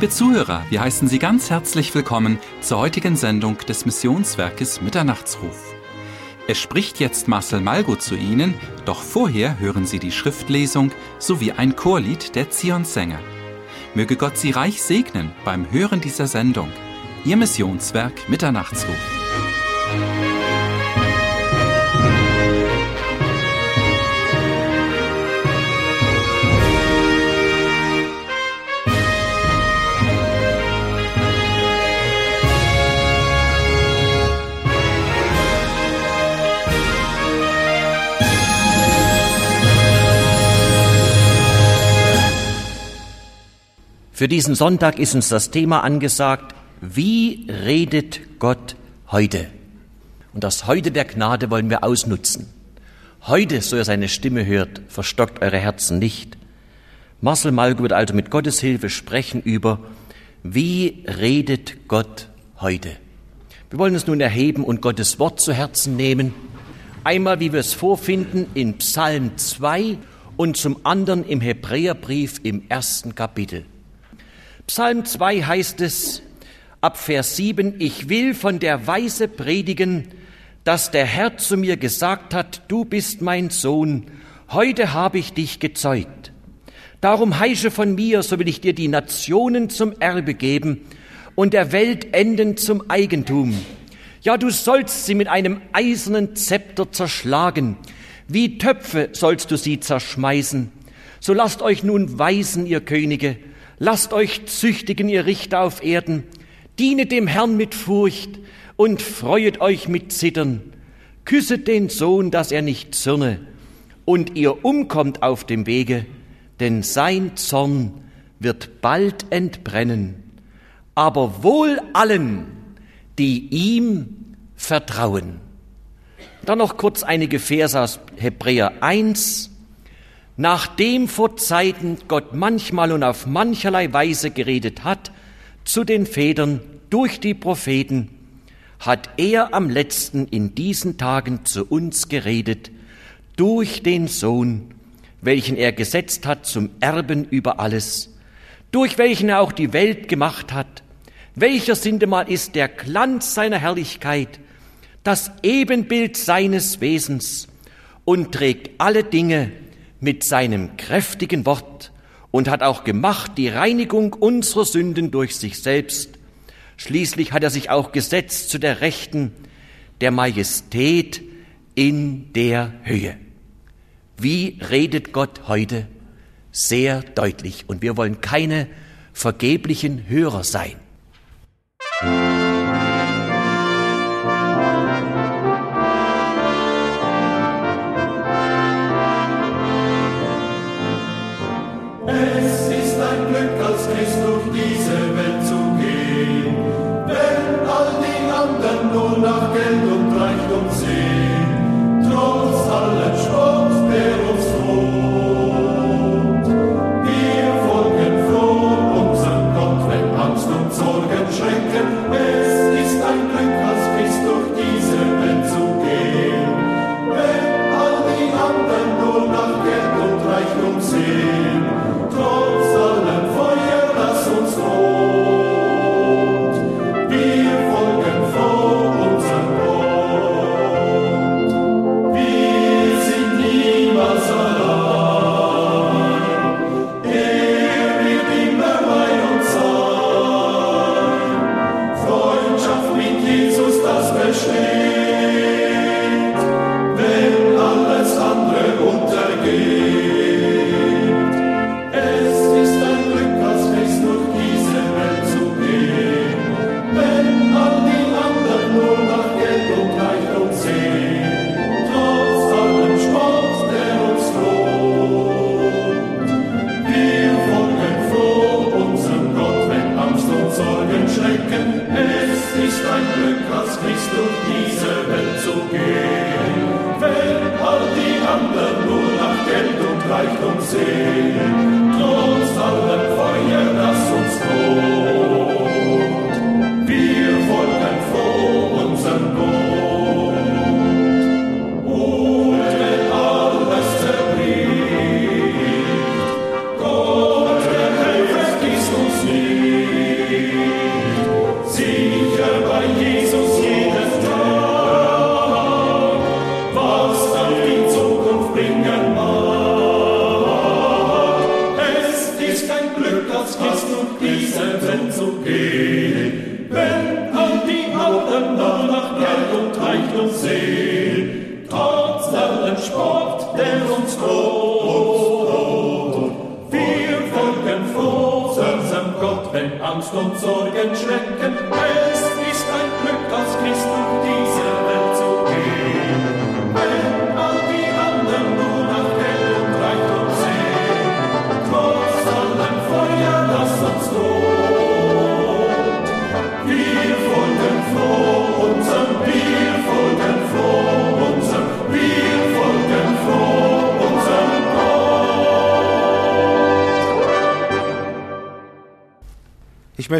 Liebe Zuhörer, wir heißen Sie ganz herzlich willkommen zur heutigen Sendung des Missionswerkes Mitternachtsruf. Es spricht jetzt Marcel Malgo zu Ihnen, doch vorher hören Sie die Schriftlesung sowie ein Chorlied der Zionssänger. Möge Gott Sie reich segnen beim Hören dieser Sendung. Ihr Missionswerk Mitternachtsruf. Für diesen Sonntag ist uns das Thema angesagt, wie redet Gott heute? Und das Heute der Gnade wollen wir ausnutzen. Heute, so ihr seine Stimme hört, verstockt eure Herzen nicht. Marcel Malko wird also mit Gottes Hilfe sprechen über, wie redet Gott heute? Wir wollen uns nun erheben und Gottes Wort zu Herzen nehmen. Einmal, wie wir es vorfinden, in Psalm 2 und zum anderen im Hebräerbrief im ersten Kapitel. Psalm 2 heißt es ab Vers 7, ich will von der Weise predigen, dass der Herr zu mir gesagt hat, du bist mein Sohn, heute habe ich dich gezeugt. Darum heische von mir, so will ich dir die Nationen zum Erbe geben und der Welt Enden zum Eigentum. Ja, du sollst sie mit einem eisernen Zepter zerschlagen, wie Töpfe sollst du sie zerschmeißen. So lasst euch nun weisen, ihr Könige, Lasst euch züchtigen, ihr Richter auf Erden, dienet dem Herrn mit Furcht und freuet euch mit Zittern. Küsset den Sohn, dass er nicht zürne, und ihr umkommt auf dem Wege, denn sein Zorn wird bald entbrennen. Aber wohl allen, die ihm vertrauen. Dann noch kurz einige Verse aus Hebräer 1, nachdem vor Zeiten Gott manchmal und auf mancherlei Weise geredet hat zu den Vätern durch die Propheten, hat er am letzten in diesen Tagen zu uns geredet durch den Sohn, welchen er gesetzt hat zum Erben über alles, durch welchen er auch die Welt gemacht hat, welcher sindemal ist der Glanz seiner Herrlichkeit, das Ebenbild seines Wesens und trägt alle Dinge mit seinem kräftigen Wort und hat auch gemacht die Reinigung unserer Sünden durch sich selbst. Schließlich hat er sich auch gesetzt zu der Rechten der Majestät in der Höhe. Wie redet Gott heute? Sehr deutlich. Und wir wollen keine vergeblichen Hörer sein. Gott,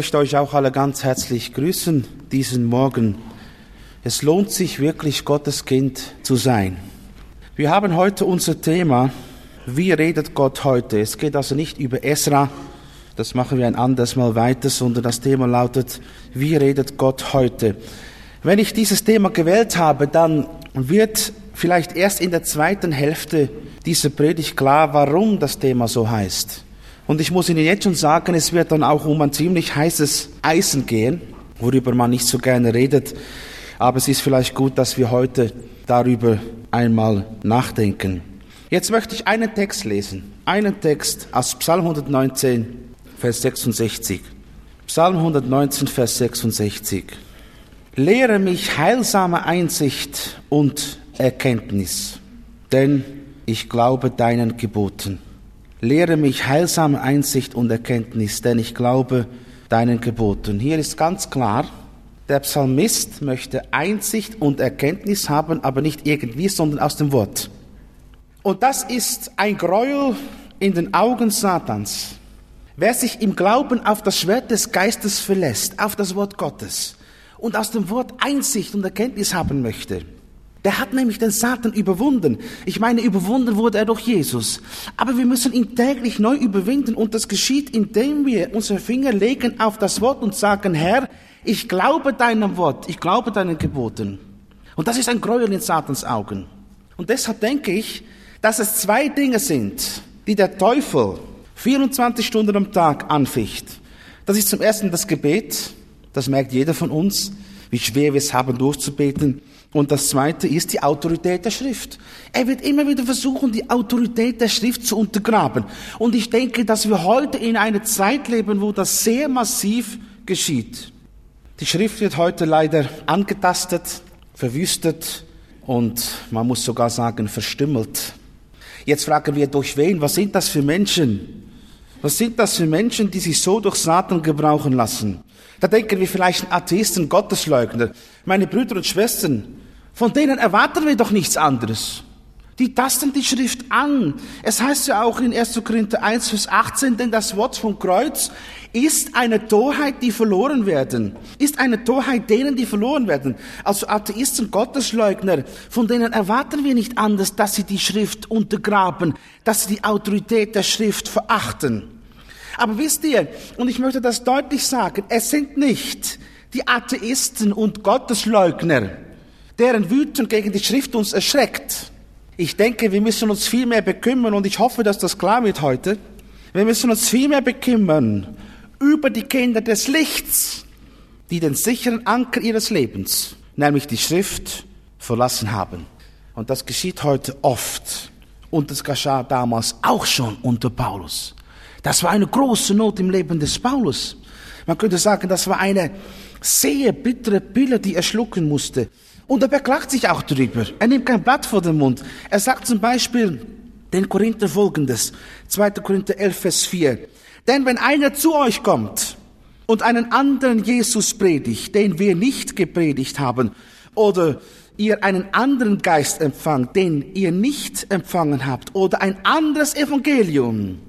möchte euch auch alle ganz herzlich grüßen diesen Morgen. Es lohnt sich wirklich, Gottes Kind zu sein. Wir haben heute unser Thema, wie redet Gott heute? Es geht also nicht über Esra, das machen wir ein anderes Mal weiter, sondern das Thema lautet, wie redet Gott heute? Wenn ich dieses Thema gewählt habe, dann wird vielleicht erst in der zweiten Hälfte dieser Predigt klar, warum das Thema so heißt. Und ich muss Ihnen jetzt schon sagen, es wird dann auch um ein ziemlich heißes Eisen gehen, worüber man nicht so gerne redet. Aber es ist vielleicht gut, dass wir heute darüber einmal nachdenken. Jetzt möchte ich einen Text lesen. Einen Text aus Psalm 119, Vers 66. Psalm 119, Vers 66. Lehre mich heilsame Einsicht und Erkenntnis, denn ich glaube deinen Geboten. Lehre mich heilsame Einsicht und Erkenntnis, denn ich glaube deinen Geboten. Hier ist ganz klar, der Psalmist möchte Einsicht und Erkenntnis haben, aber nicht irgendwie, sondern aus dem Wort. Und das ist ein Gräuel in den Augen Satans. Wer sich im Glauben auf das Schwert des Geistes verlässt, auf das Wort Gottes und aus dem Wort Einsicht und Erkenntnis haben möchte, der hat nämlich den Satan überwunden. Ich meine, überwunden wurde er durch Jesus. Aber wir müssen ihn täglich neu überwinden und das geschieht, indem wir unsere Finger legen auf das Wort und sagen, Herr, ich glaube deinem Wort, ich glaube deinen Geboten. Und das ist ein Gräuel in Satans Augen. Und deshalb denke ich, dass es zwei Dinge sind, die der Teufel 24 Stunden am Tag anficht. Das ist zum ersten das Gebet, das merkt jeder von uns, wie schwer wir es haben durchzubeten. Und das zweite ist die Autorität der Schrift. Er wird immer wieder versuchen, die Autorität der Schrift zu untergraben. Und ich denke, dass wir heute in einer Zeit leben, wo das sehr massiv geschieht. Die Schrift wird heute leider angetastet, verwüstet und man muss sogar sagen verstümmelt. Jetzt fragen wir durch wen? Was sind das für Menschen? Was sind das für Menschen, die sich so durch Satan gebrauchen lassen? Da denken wir vielleicht an Atheisten, Gottesleugner. Meine Brüder und Schwestern, von denen erwarten wir doch nichts anderes. Die tasten die Schrift an. Es heißt ja auch in 1. Korinther 1, Vers 18, denn das Wort vom Kreuz ist eine Torheit, die verloren werden. Ist eine Torheit denen, die verloren werden. Also Atheisten, Gottesleugner, von denen erwarten wir nicht anders, dass sie die Schrift untergraben, dass sie die Autorität der Schrift verachten. Aber wisst ihr, und ich möchte das deutlich sagen, es sind nicht die Atheisten und Gottesleugner, deren Wüten gegen die Schrift uns erschreckt. Ich denke, wir müssen uns viel mehr bekümmern und ich hoffe, dass das klar wird heute. Wir müssen uns viel mehr bekümmern über die Kinder des Lichts, die den sicheren Anker ihres Lebens, nämlich die Schrift, verlassen haben. Und das geschieht heute oft. Und das geschah damals auch schon unter Paulus. Das war eine große Not im Leben des Paulus. Man könnte sagen, das war eine sehr bittere Pille, die er schlucken musste. Und er beklagt sich auch darüber. Er nimmt kein Blatt vor den Mund. Er sagt zum Beispiel den Korinther folgendes. 2. Korinther 11, Vers 4. Denn wenn einer zu euch kommt und einen anderen Jesus predigt, den wir nicht gepredigt haben, oder ihr einen anderen Geist empfangt, den ihr nicht empfangen habt, oder ein anderes Evangelium,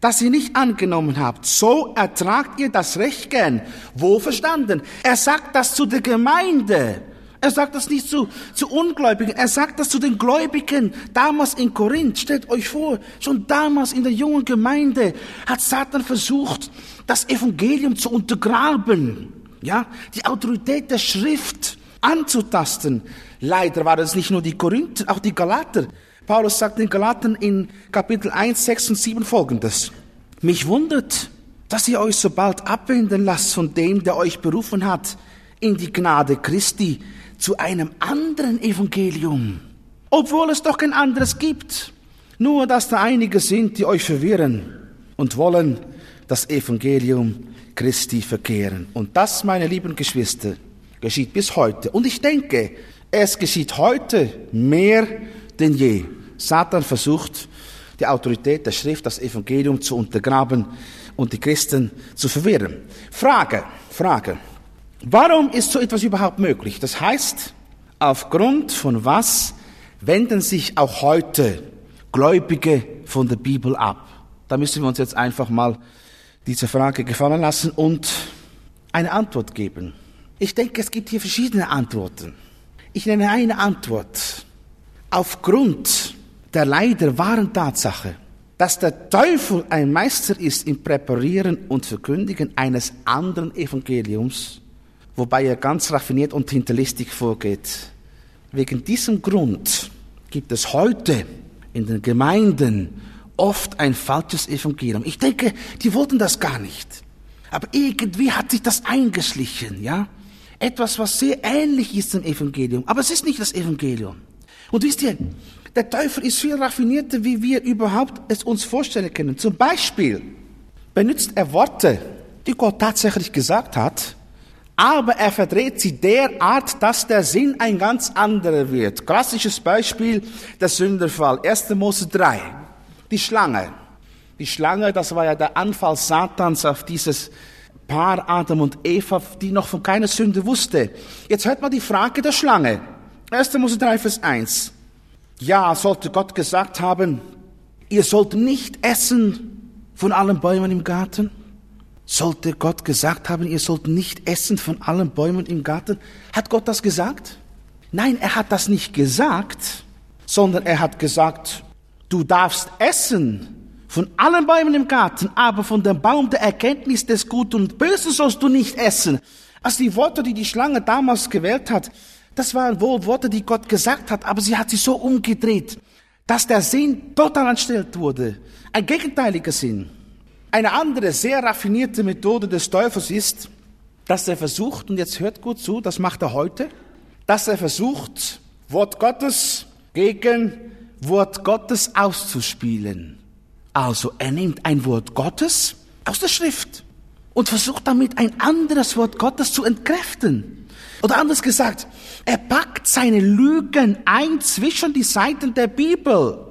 das ihr nicht angenommen habt, so ertragt ihr das Recht gern. Wo verstanden? Er sagt das zu der Gemeinde. Er sagt das nicht zu, zu Ungläubigen, er sagt das zu den Gläubigen. Damals in Korinth, stellt euch vor, schon damals in der jungen Gemeinde hat Satan versucht, das Evangelium zu untergraben. Ja, die Autorität der Schrift anzutasten. Leider war es nicht nur die Korinther, auch die Galater. Paulus sagt den Galatern in Kapitel 1, 6 und 7 folgendes. Mich wundert, dass ihr euch so bald abwenden lasst von dem, der euch berufen hat, in die Gnade Christi zu einem anderen Evangelium, obwohl es doch kein anderes gibt. Nur, dass da einige sind, die euch verwirren und wollen das Evangelium Christi verkehren. Und das, meine lieben Geschwister, geschieht bis heute. Und ich denke, es geschieht heute mehr denn je. Satan versucht, die Autorität der Schrift, das Evangelium zu untergraben und die Christen zu verwirren. Frage, Frage. Warum ist so etwas überhaupt möglich? Das heißt, aufgrund von was wenden sich auch heute Gläubige von der Bibel ab? Da müssen wir uns jetzt einfach mal diese Frage gefallen lassen und eine Antwort geben. Ich denke, es gibt hier verschiedene Antworten. Ich nenne eine Antwort. Aufgrund der leider wahren Tatsache, dass der Teufel ein Meister ist im Präparieren und Verkündigen eines anderen Evangeliums, wobei er ganz raffiniert und hinterlistig vorgeht. Wegen diesem Grund gibt es heute in den Gemeinden oft ein falsches Evangelium. Ich denke, die wollten das gar nicht. Aber irgendwie hat sich das eingeschlichen, ja? Etwas, was sehr ähnlich ist dem Evangelium. Aber es ist nicht das Evangelium. Und wisst ihr, der Teufel ist viel raffinierter, wie wir überhaupt es uns vorstellen können. Zum Beispiel benutzt er Worte, die Gott tatsächlich gesagt hat, aber er verdreht sie derart, dass der Sinn ein ganz anderer wird. Klassisches Beispiel, der Sünderfall. 1. Mose 3. Die Schlange. Die Schlange, das war ja der Anfall Satans auf dieses Paar Adam und Eva, die noch von keiner Sünde wusste. Jetzt hört mal die Frage der Schlange. 1. Mose 3, Vers 1. Ja, sollte Gott gesagt haben, ihr sollt nicht essen von allen Bäumen im Garten? Sollte Gott gesagt haben, ihr sollt nicht essen von allen Bäumen im Garten? Hat Gott das gesagt? Nein, er hat das nicht gesagt, sondern er hat gesagt, du darfst essen von allen Bäumen im Garten, aber von dem Baum der Erkenntnis des Guten und Bösen sollst du nicht essen. Also die Worte, die die Schlange damals gewählt hat, das waren wohl Worte, die Gott gesagt hat, aber sie hat sie so umgedreht, dass der Sinn total entstellt wurde. Ein gegenteiliger Sinn. Eine andere, sehr raffinierte Methode des Teufels ist, dass er versucht, und jetzt hört gut zu, das macht er heute, dass er versucht, Wort Gottes gegen Wort Gottes auszuspielen. Also er nimmt ein Wort Gottes aus der Schrift und versucht damit ein anderes Wort Gottes zu entkräften. Oder anders gesagt, er packt seine Lügen ein zwischen die Seiten der Bibel.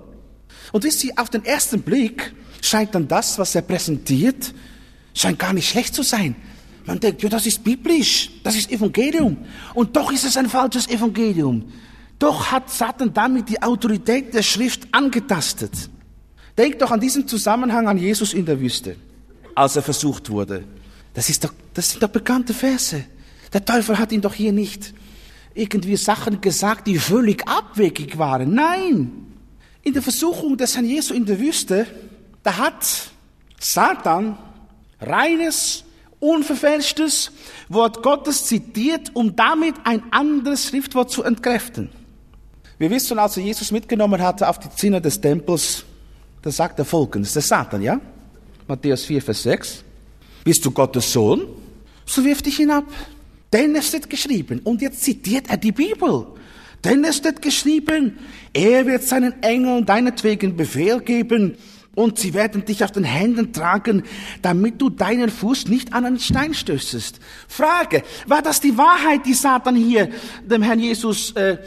Und wisst ihr, auf den ersten Blick scheint dann das, was er präsentiert, scheint gar nicht schlecht zu sein. Man denkt, ja, das ist biblisch, das ist Evangelium. Und doch ist es ein falsches Evangelium. Doch hat Satan damit die Autorität der Schrift angetastet. Denk doch an diesen Zusammenhang an Jesus in der Wüste, als er versucht wurde. Das, ist doch, das sind doch bekannte Verse. Der Teufel hat ihm doch hier nicht irgendwie Sachen gesagt, die völlig abwegig waren. Nein, in der Versuchung des Herrn Jesu in der Wüste, da hat Satan reines, unverfälschtes Wort Gottes zitiert, um damit ein anderes Schriftwort zu entkräften. Wir wissen, als er Jesus mitgenommen hatte auf die Zinne des Tempels, da sagt er folgendes, der Satan, ja? Matthäus 4, Vers 6. Bist du Gottes Sohn? So wirf dich hinab. Denn es steht geschrieben, und jetzt zitiert er die Bibel. Denn es steht geschrieben, er wird seinen Engeln deinetwegen Befehl geben, und sie werden dich auf den Händen tragen, damit du deinen Fuß nicht an einen Stein stößest. Frage, war das die Wahrheit, die Satan hier dem Herrn Jesus äh,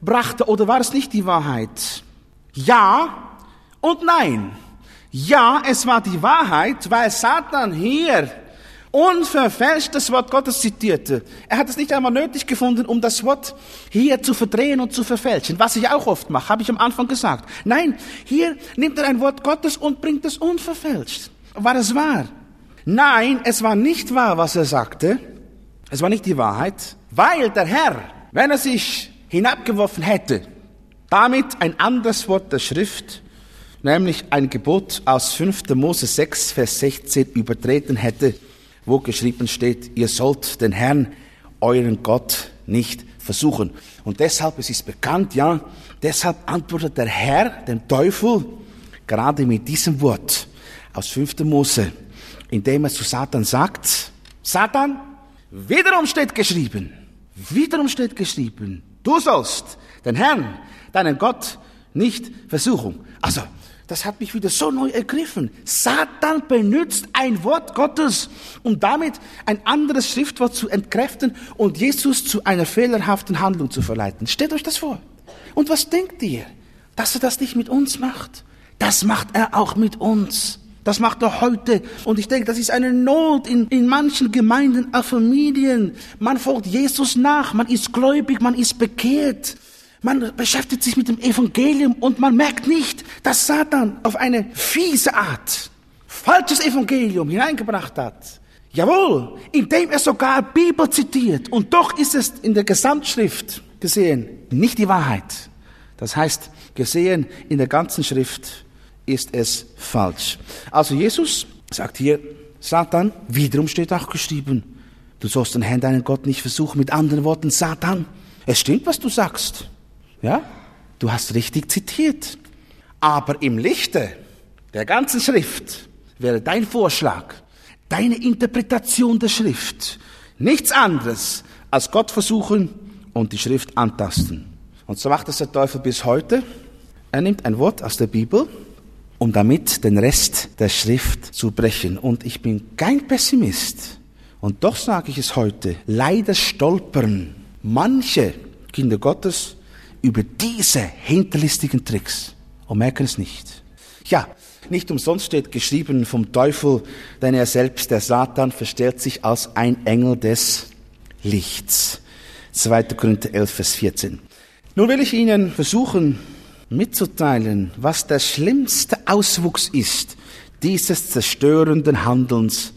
brachte, oder war es nicht die Wahrheit? Ja, und nein. Ja, es war die Wahrheit, weil Satan hier unverfälscht das Wort Gottes zitierte. Er hat es nicht einmal nötig gefunden, um das Wort hier zu verdrehen und zu verfälschen, was ich auch oft mache, habe ich am Anfang gesagt. Nein, hier nimmt er ein Wort Gottes und bringt es unverfälscht. War es wahr? Nein, es war nicht wahr, was er sagte. Es war nicht die Wahrheit, weil der Herr, wenn er sich hinabgeworfen hätte, damit ein anderes Wort der Schrift nämlich ein Gebot aus 5. Mose 6, Vers 16 übertreten hätte, wo geschrieben steht, ihr sollt den Herrn, euren Gott, nicht versuchen. Und deshalb, es ist bekannt, ja, deshalb antwortet der Herr dem Teufel gerade mit diesem Wort aus 5. Mose, indem er zu Satan sagt, Satan, wiederum steht geschrieben, Wiederum steht geschrieben, du sollst den Herrn, deinen Gott, nicht versuchen. Also, das hat mich wieder so neu ergriffen. Satan benutzt ein Wort Gottes, um damit ein anderes Schriftwort zu entkräften und Jesus zu einer fehlerhaften Handlung zu verleiten. Stellt euch das vor. Und was denkt ihr? Dass er das nicht mit uns macht? Das macht er auch mit uns. Das macht er heute. Und ich denke, das ist eine Not in, in manchen Gemeinden, auch Familien. Man folgt Jesus nach, man ist gläubig, man ist bekehrt. Man beschäftigt sich mit dem Evangelium und man merkt nicht, dass Satan auf eine fiese Art falsches Evangelium hineingebracht hat. Jawohl, indem er sogar Bibel zitiert. Und doch ist es in der Gesamtschrift gesehen nicht die Wahrheit. Das heißt, gesehen in der ganzen Schrift ist es falsch. Also Jesus sagt hier, Satan, wiederum steht auch geschrieben, du sollst den Herrn, deinen Gott nicht versuchen. Mit anderen Worten, Satan, es stimmt, was du sagst. Ja, du hast richtig zitiert. Aber im Lichte der ganzen Schrift wäre dein Vorschlag, deine Interpretation der Schrift nichts anderes als Gott versuchen und die Schrift antasten. Und so macht es der Teufel bis heute. Er nimmt ein Wort aus der Bibel, um damit den Rest der Schrift zu brechen. Und ich bin kein Pessimist. Und doch sage ich es heute, leider stolpern manche Kinder Gottes über diese hinterlistigen Tricks und merken es nicht. Ja, nicht umsonst steht geschrieben vom Teufel, denn er selbst, der Satan, verstellt sich als ein Engel des Lichts. 2. Korinther 11, Vers 14. Nun will ich Ihnen versuchen mitzuteilen, was der schlimmste Auswuchs ist dieses zerstörenden Handelns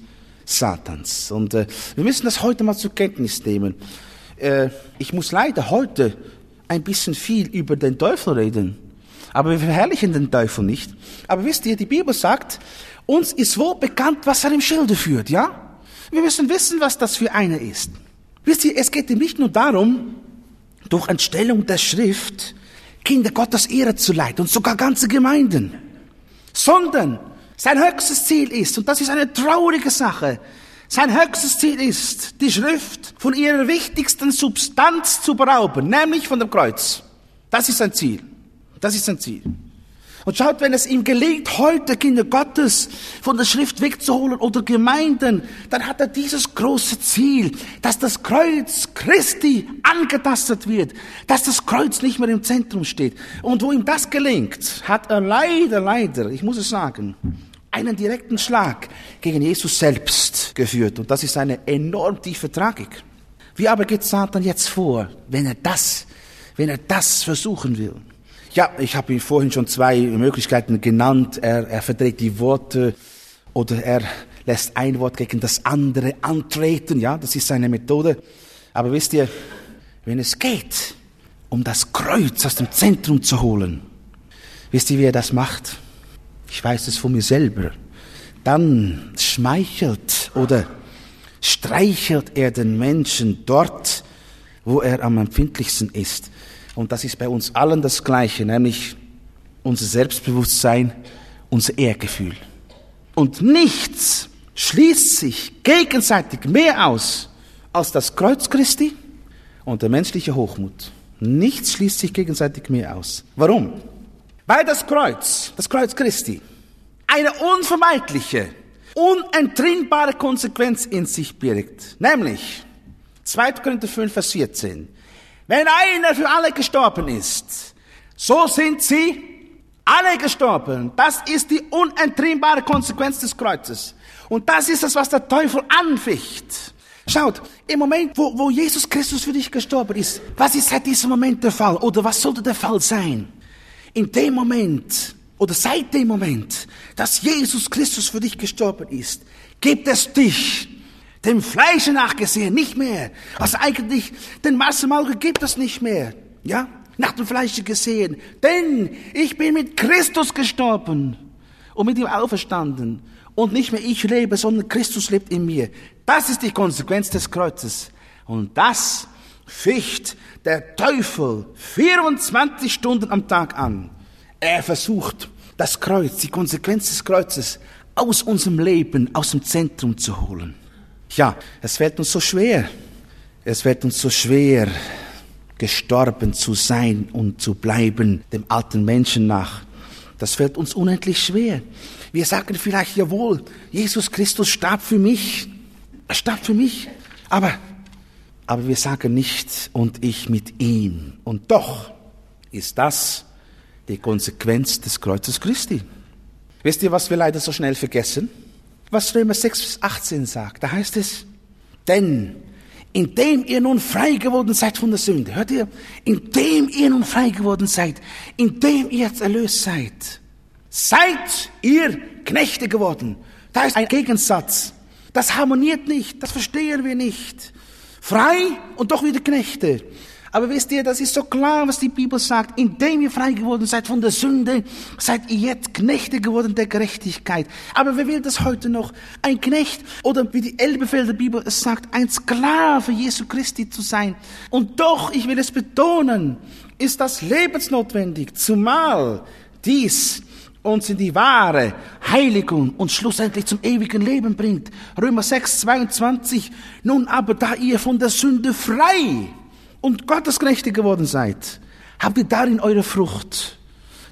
Satans. Und äh, wir müssen das heute mal zur Kenntnis nehmen. Äh, ich muss leider heute ein bisschen viel über den Teufel reden. Aber wir verherrlichen den Teufel nicht. Aber wisst ihr, die Bibel sagt, uns ist wohl bekannt, was er im Schilde führt, ja? Wir müssen wissen, was das für einer ist. Wisst ihr, es geht ihm nicht nur darum, durch Entstellung der Schrift Kinder Gottes Ehre zu leiten und sogar ganze Gemeinden, sondern sein höchstes Ziel ist, und das ist eine traurige Sache, sein höchstes Ziel ist, die Schrift von ihrer wichtigsten Substanz zu berauben, nämlich von dem Kreuz. Das ist sein Ziel. Das ist sein Ziel. Und schaut, wenn es ihm gelingt, heute Kinder Gottes von der Schrift wegzuholen oder Gemeinden, dann hat er dieses große Ziel, dass das Kreuz Christi angetastet wird, dass das Kreuz nicht mehr im Zentrum steht. Und wo ihm das gelingt, hat er leider, leider, ich muss es sagen, einen direkten Schlag gegen Jesus selbst geführt. Und das ist eine enorm tiefe Tragik. Wie aber geht Satan jetzt vor, wenn er das, wenn er das versuchen will? Ja, ich habe ihm vorhin schon zwei Möglichkeiten genannt. Er, er verdreht die Worte oder er lässt ein Wort gegen das andere antreten. Ja, das ist seine Methode. Aber wisst ihr, wenn es geht, um das Kreuz aus dem Zentrum zu holen, wisst ihr, wie er das macht? Ich weiß es von mir selber, dann schmeichelt oder streichelt er den Menschen dort, wo er am empfindlichsten ist. Und das ist bei uns allen das Gleiche, nämlich unser Selbstbewusstsein, unser Ehrgefühl. Und nichts schließt sich gegenseitig mehr aus als das Kreuz Christi und der menschliche Hochmut. Nichts schließt sich gegenseitig mehr aus. Warum? Weil das Kreuz, das Kreuz Christi, eine unvermeidliche, unentrinnbare Konsequenz in sich birgt. Nämlich, 2. Korinther 5, Vers 14. Wenn einer für alle gestorben ist, so sind sie alle gestorben. Das ist die unentrinnbare Konsequenz des Kreuzes. Und das ist es, was der Teufel anficht. Schaut, im Moment, wo, wo Jesus Christus für dich gestorben ist, was ist seit diesem Moment der Fall? Oder was sollte der Fall sein? In dem Moment, oder seit dem Moment, dass Jesus Christus für dich gestorben ist, gibt es dich dem Fleische nachgesehen nicht mehr. Also eigentlich, den Massenmauge gibt es nicht mehr. Ja? Nach dem Fleische gesehen. Denn ich bin mit Christus gestorben und mit ihm auferstanden. Und nicht mehr ich lebe, sondern Christus lebt in mir. Das ist die Konsequenz des Kreuzes. Und das ficht der Teufel 24 Stunden am Tag an. Er versucht, das Kreuz, die Konsequenz des Kreuzes aus unserem Leben, aus dem Zentrum zu holen. Ja, es fällt uns so schwer, Es fällt uns so schwer, gestorben zu sein und zu bleiben, dem alten Menschen nach. Das fällt uns unendlich schwer. Wir sagen vielleicht, jawohl, Jesus Christus starb für mich. Er starb für mich. Aber, aber wir sagen nicht, und ich mit ihm. Und doch ist das die Konsequenz des Kreuzes Christi. Wisst ihr, was wir leider so schnell vergessen? Was Römer 6 bis 18 sagt. Da heißt es, denn indem ihr nun frei geworden seid von der Sünde, hört ihr, indem ihr nun frei geworden seid, indem ihr jetzt erlöst seid, seid ihr Knechte geworden. Da ist ein Gegensatz. Das harmoniert nicht, das verstehen wir nicht. Frei und doch wieder Knechte. Aber wisst ihr, das ist so klar, was die Bibel sagt. Indem ihr frei geworden seid von der Sünde, seid ihr jetzt Knechte geworden der Gerechtigkeit. Aber wer will das heute noch? Ein Knecht oder wie die Elbefelder Bibel es sagt, ein Sklave Jesu Christi zu sein. Und doch, ich will es betonen, ist das lebensnotwendig, zumal dies uns in die wahre Heiligung und schlussendlich zum ewigen Leben bringt. Römer 6, 22. Nun aber, da ihr von der Sünde frei und Gottesknechte geworden seid, habt ihr darin eure Frucht,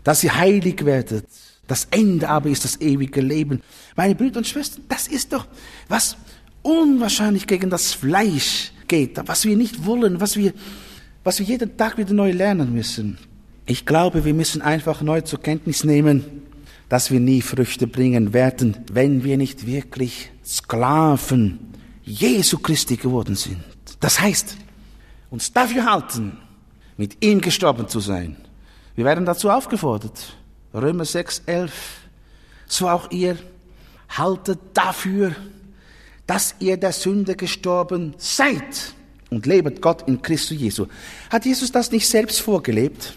dass ihr heilig werdet. Das Ende aber ist das ewige Leben. Meine Brüder und Schwestern, das ist doch, was unwahrscheinlich gegen das Fleisch geht, was wir nicht wollen, was wir, was wir jeden Tag wieder neu lernen müssen. Ich glaube, wir müssen einfach neu zur Kenntnis nehmen, dass wir nie Früchte bringen werden, wenn wir nicht wirklich Sklaven Jesu Christi geworden sind. Das heißt, uns dafür halten, mit ihm gestorben zu sein. Wir werden dazu aufgefordert. Römer 6, 11. So auch ihr haltet dafür, dass ihr der Sünde gestorben seid und lebet Gott in Christus Jesu. Hat Jesus das nicht selbst vorgelebt?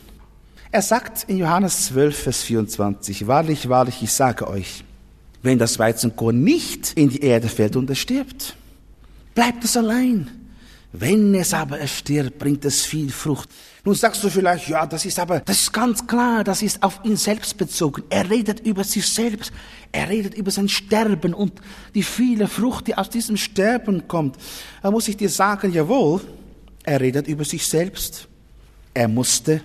Er sagt in Johannes 12, Vers 24, wahrlich, wahrlich, ich sage euch, wenn das Weizenkorn nicht in die Erde fällt und es stirbt, bleibt es allein. Wenn es aber erstirbt, bringt es viel Frucht. Nun sagst du vielleicht, ja, das ist aber, das ist ganz klar, das ist auf ihn selbst bezogen. Er redet über sich selbst. Er redet über sein Sterben und die viele Frucht, die aus diesem Sterben kommt. Da muss ich dir sagen, jawohl, er redet über sich selbst. Er musste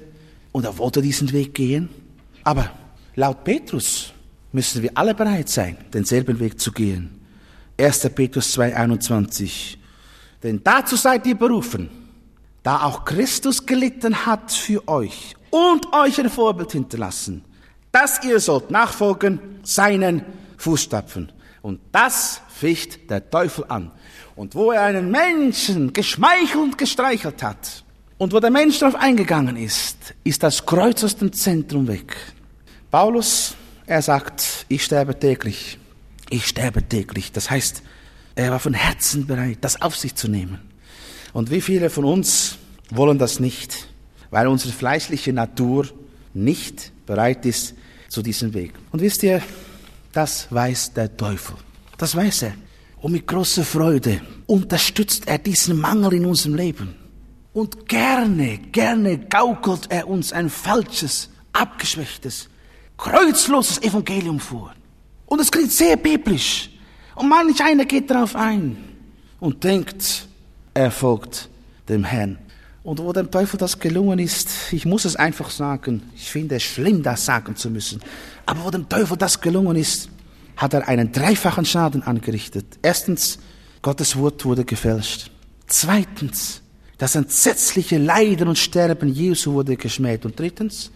und er wollte diesen Weg gehen. Aber laut Petrus müssen wir alle bereit sein, denselben Weg zu gehen. 1. Petrus 2, 21. Denn dazu seid ihr berufen, da auch Christus gelitten hat für euch und euch ein Vorbild hinterlassen, dass ihr sollt nachfolgen seinen Fußstapfen. Und das ficht der Teufel an. Und wo er einen Menschen geschmeichelt und gestreichelt hat, und wo der Mensch darauf eingegangen ist, ist das Kreuz aus dem Zentrum weg. Paulus, er sagt, ich sterbe täglich. Ich sterbe täglich. Das heißt, er war von Herzen bereit, das auf sich zu nehmen. Und wie viele von uns wollen das nicht, weil unsere fleischliche Natur nicht bereit ist zu diesem Weg. Und wisst ihr, das weiß der Teufel. Das weiß er. Und mit großer Freude unterstützt er diesen Mangel in unserem Leben. Und gerne, gerne gaukelt er uns ein falsches, abgeschwächtes, kreuzloses Evangelium vor. Und es klingt sehr biblisch. Und manch einer geht darauf ein und denkt, er folgt dem Herrn. Und wo dem Teufel das gelungen ist, ich muss es einfach sagen, ich finde es schlimm, das sagen zu müssen, aber wo dem Teufel das gelungen ist, hat er einen dreifachen Schaden angerichtet. Erstens, Gottes Wort wurde gefälscht. Zweitens, das entsetzliche Leiden und Sterben Jesu wurde geschmäht. Und drittens,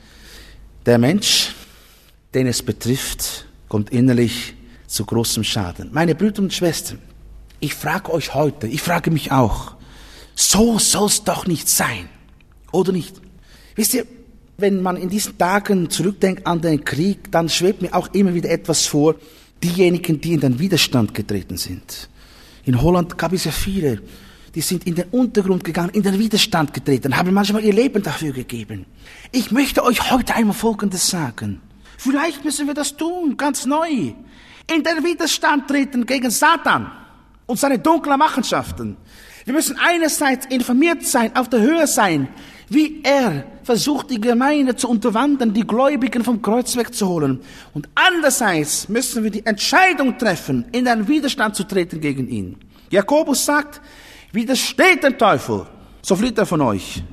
der Mensch, den es betrifft, kommt innerlich zu großem Schaden. Meine Brüder und Schwestern, ich frage euch heute, ich frage mich auch, so soll's doch nicht sein, oder nicht? Wisst ihr, wenn man in diesen Tagen zurückdenkt an den Krieg, dann schwebt mir auch immer wieder etwas vor, diejenigen, die in den Widerstand getreten sind. In Holland gab es ja viele, die sind in den Untergrund gegangen, in den Widerstand getreten, haben manchmal ihr Leben dafür gegeben. Ich möchte euch heute einmal Folgendes sagen. Vielleicht müssen wir das tun, ganz neu in den Widerstand treten gegen Satan und seine dunklen Machenschaften. Wir müssen einerseits informiert sein, auf der Höhe sein, wie er versucht, die Gemeinde zu unterwandern, die Gläubigen vom Kreuz wegzuholen. Und andererseits müssen wir die Entscheidung treffen, in einen Widerstand zu treten gegen ihn. Jakobus sagt, Widersteht dem Teufel, so flieht er von euch.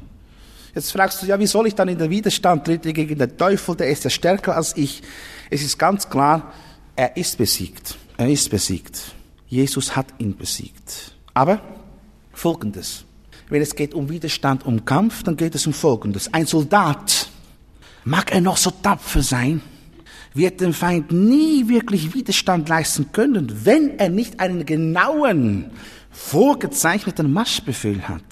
Jetzt fragst du, ja, wie soll ich dann in den Widerstand treten gegen den Teufel? Der ist ja stärker als ich. Es ist ganz klar, er ist besiegt. Er ist besiegt. Jesus hat ihn besiegt. Aber folgendes. Wenn es geht um Widerstand, um Kampf, dann geht es um folgendes. Ein Soldat, mag er noch so tapfer sein, wird dem Feind nie wirklich Widerstand leisten können, wenn er nicht einen genauen, vorgezeichneten Marschbefehl hat.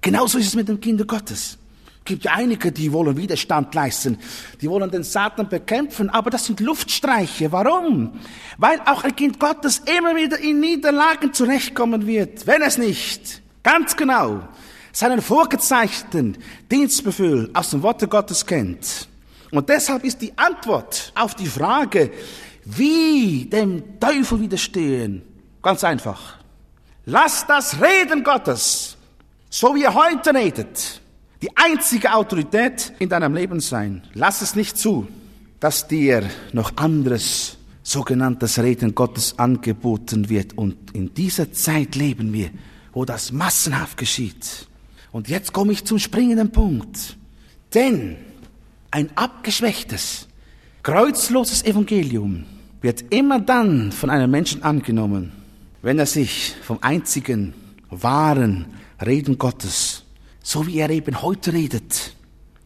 Genauso ist es mit dem Kinder Gottes. Es gibt einige, die wollen Widerstand leisten, die wollen den Satan bekämpfen, aber das sind Luftstreiche. Warum? Weil auch ein Kind Gottes immer wieder in Niederlagen zurechtkommen wird, wenn es nicht ganz genau seinen vorgezeichneten Dienstbefehl aus dem Worte Gottes kennt. Und deshalb ist die Antwort auf die Frage, wie dem Teufel widerstehen, ganz einfach. Lass das Reden Gottes, so wie er heute redet, die einzige Autorität in deinem Leben sein. Lass es nicht zu, dass dir noch anderes sogenanntes Reden Gottes angeboten wird. Und in dieser Zeit leben wir, wo das massenhaft geschieht. Und jetzt komme ich zum springenden Punkt. Denn ein abgeschwächtes, kreuzloses Evangelium wird immer dann von einem Menschen angenommen, wenn er sich vom einzigen wahren Reden Gottes, so wie er eben heute redet,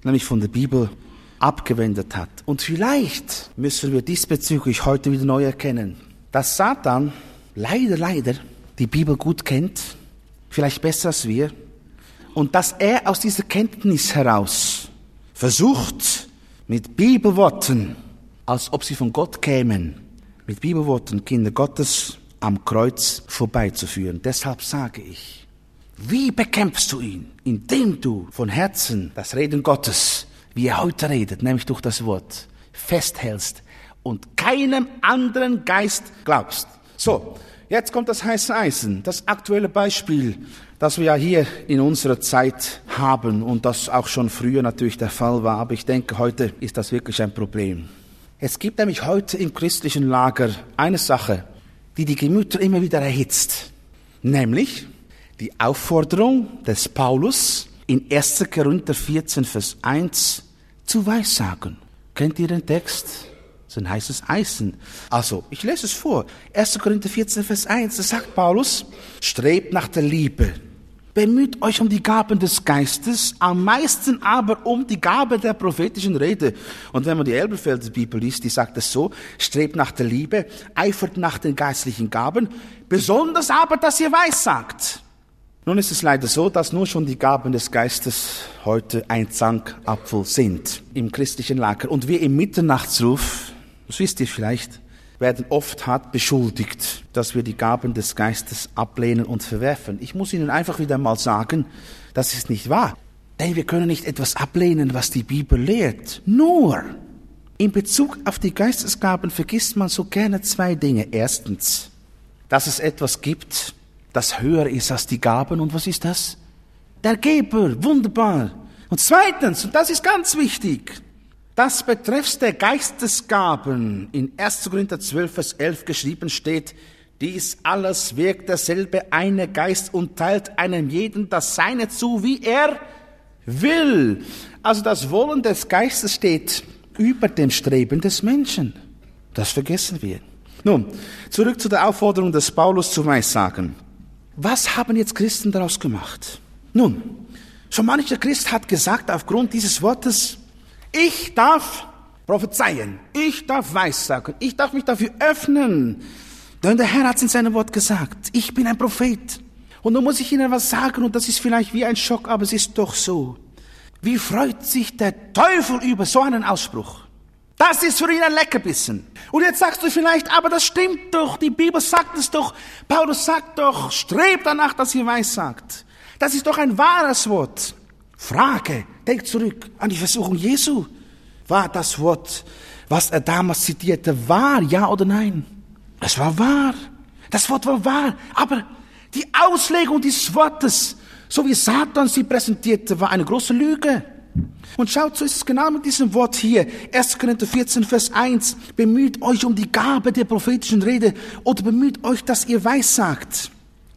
nämlich von der Bibel, abgewendet hat. Und vielleicht müssen wir diesbezüglich heute wieder neu erkennen, dass Satan leider, leider die Bibel gut kennt, vielleicht besser als wir, und dass er aus dieser Kenntnis heraus versucht, mit Bibelworten, als ob sie von Gott kämen, mit Bibelworten Kinder Gottes am Kreuz vorbeizuführen. Deshalb sage ich, wie bekämpfst du ihn? Indem du von Herzen das Reden Gottes, wie er heute redet, nämlich durch das Wort, festhältst und keinem anderen Geist glaubst. So, jetzt kommt das heiße Eisen, das aktuelle Beispiel das wir ja hier in unserer Zeit haben und das auch schon früher natürlich der Fall war, aber ich denke, heute ist das wirklich ein Problem. Es gibt nämlich heute im christlichen Lager eine Sache, die die Gemüter immer wieder erhitzt, nämlich die Aufforderung des Paulus in 1. Korinther 14, Vers 1 zu weissagen. Kennt ihr den Text? Das ist ein heißes Eisen. Also, ich lese es vor. 1. Korinther 14, Vers 1, da sagt Paulus, strebt nach der Liebe Bemüht euch um die Gaben des Geistes, am meisten aber um die Gabe der prophetischen Rede. Und wenn man die Elberfelder Bibel liest, die sagt es so, strebt nach der Liebe, eifert nach den geistlichen Gaben, besonders aber, dass ihr weissagt. Nun ist es leider so, dass nur schon die Gaben des Geistes heute ein Zankapfel sind im christlichen Lager. Und wir im Mitternachtsruf, das wisst ihr vielleicht, werden oft hart beschuldigt, dass wir die Gaben des Geistes ablehnen und verwerfen. Ich muss Ihnen einfach wieder mal sagen, das ist nicht wahr. Denn wir können nicht etwas ablehnen, was die Bibel lehrt. Nur in Bezug auf die Geistesgaben vergisst man so gerne zwei Dinge. Erstens, dass es etwas gibt, das höher ist als die Gaben. Und was ist das? Der Geber. Wunderbar. Und zweitens, und das ist ganz wichtig, das betreffs der Geistesgaben in 1. Korinther 12, Vers 11 geschrieben steht, dies alles wirkt derselbe eine Geist und teilt einem jeden das Seine zu, wie er will. Also das Wollen des Geistes steht über dem Streben des Menschen. Das vergessen wir. Nun, zurück zu der Aufforderung des Paulus zu Weissagen. Was haben jetzt Christen daraus gemacht? Nun, schon mancher Christ hat gesagt, aufgrund dieses Wortes, ich darf prophezeien. Ich darf weissagen. Ich darf mich dafür öffnen. Denn der Herr hat es in seinem Wort gesagt. Ich bin ein Prophet. Und nun muss ich Ihnen was sagen und das ist vielleicht wie ein Schock, aber es ist doch so. Wie freut sich der Teufel über so einen Ausspruch? Das ist für ihn ein Leckerbissen. Und jetzt sagst du vielleicht, aber das stimmt doch, die Bibel sagt es doch, Paulus sagt doch, strebt danach, dass ihr weissagt. Das ist doch ein wahres Wort. Frage, denk zurück an die Versuchung Jesu. War das Wort, was er damals zitierte, wahr, ja oder nein? Es war wahr. Das Wort war wahr. Aber die Auslegung dieses Wortes, so wie Satan sie präsentierte, war eine große Lüge. Und schaut, so ist es genau mit diesem Wort hier. 1. Korinther 14, Vers 1. Bemüht euch um die Gabe der prophetischen Rede oder bemüht euch, dass ihr weissagt.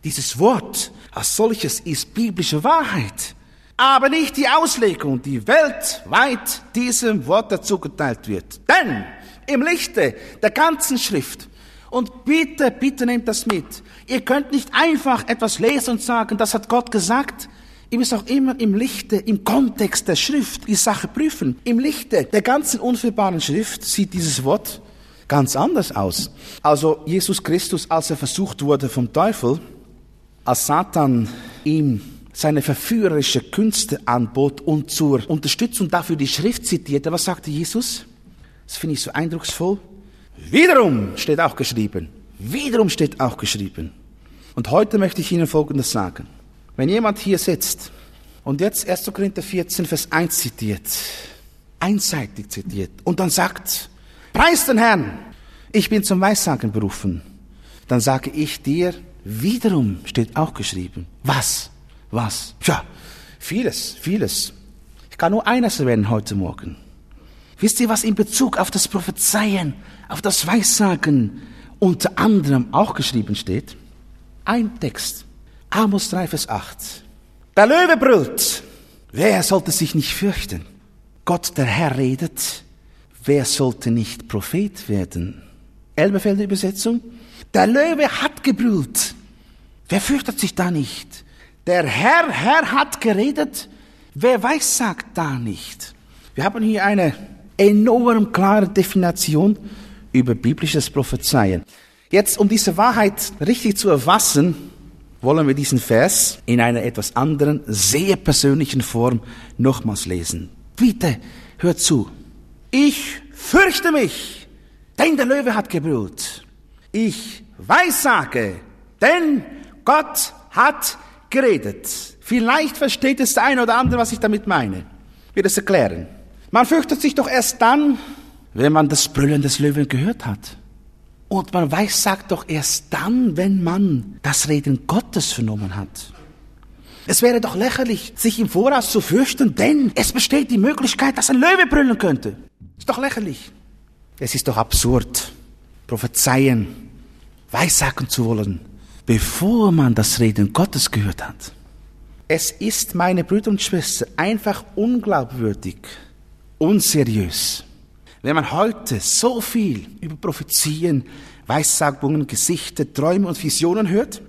Dieses Wort als solches ist biblische Wahrheit, aber nicht die Auslegung, die weltweit diesem Wort dazu geteilt wird. Denn im Lichte der ganzen Schrift, und bitte, bitte nehmt das mit, ihr könnt nicht einfach etwas lesen und sagen, das hat Gott gesagt, Ihr müsst auch immer im Lichte, im Kontext der Schrift die Sache prüfen. Im Lichte der ganzen unfehlbaren Schrift sieht dieses Wort ganz anders aus. Also Jesus Christus, als er versucht wurde vom Teufel, als Satan ihm seine verführerische Künste anbot und zur Unterstützung dafür die Schrift zitierte, was sagte Jesus? Das finde ich so eindrucksvoll. Wiederum steht auch geschrieben. Wiederum steht auch geschrieben. Und heute möchte ich Ihnen Folgendes sagen. Wenn jemand hier sitzt und jetzt 1. Korinther 14, Vers 1 zitiert, einseitig zitiert, und dann sagt, preis den Herrn, ich bin zum Weissagen berufen, dann sage ich dir, wiederum steht auch geschrieben. Was? Was? Tja, vieles, vieles. Ich kann nur eines erwähnen heute Morgen. Wisst ihr, was in Bezug auf das Prophezeien, auf das Weissagen unter anderem auch geschrieben steht? Ein Text. Amos 3, Vers 8. Der Löwe brüllt. Wer sollte sich nicht fürchten? Gott, der Herr, redet. Wer sollte nicht Prophet werden? Elbefelder Übersetzung. Der Löwe hat gebrüllt. Wer fürchtet sich da nicht? Der Herr, Herr hat geredet. Wer weiß, sagt da nicht. Wir haben hier eine enorm klare Definition über biblisches Prophezeien. Jetzt, um diese Wahrheit richtig zu erfassen, wollen wir diesen Vers in einer etwas anderen, sehr persönlichen Form nochmals lesen. Bitte, hört zu. Ich fürchte mich, denn der Löwe hat gebrüllt. Ich weissage, denn Gott hat geredet. Vielleicht versteht es der eine oder andere, was ich damit meine. Ich will es erklären. Man fürchtet sich doch erst dann, wenn man das Brüllen des Löwen gehört hat. Und man weiß, sagt doch erst dann, wenn man das Reden Gottes vernommen hat. Es wäre doch lächerlich, sich im Voraus zu fürchten, denn es besteht die Möglichkeit, dass ein Löwe brüllen könnte. Ist doch lächerlich. Es ist doch absurd, prophezeien, weissagen zu wollen, bevor man das Reden Gottes gehört hat. Es ist, meine Brüder und Schwestern, einfach unglaubwürdig, unseriös wenn man heute so viel über Prophezien, Weissagungen, Gesichter, Träume und Visionen hört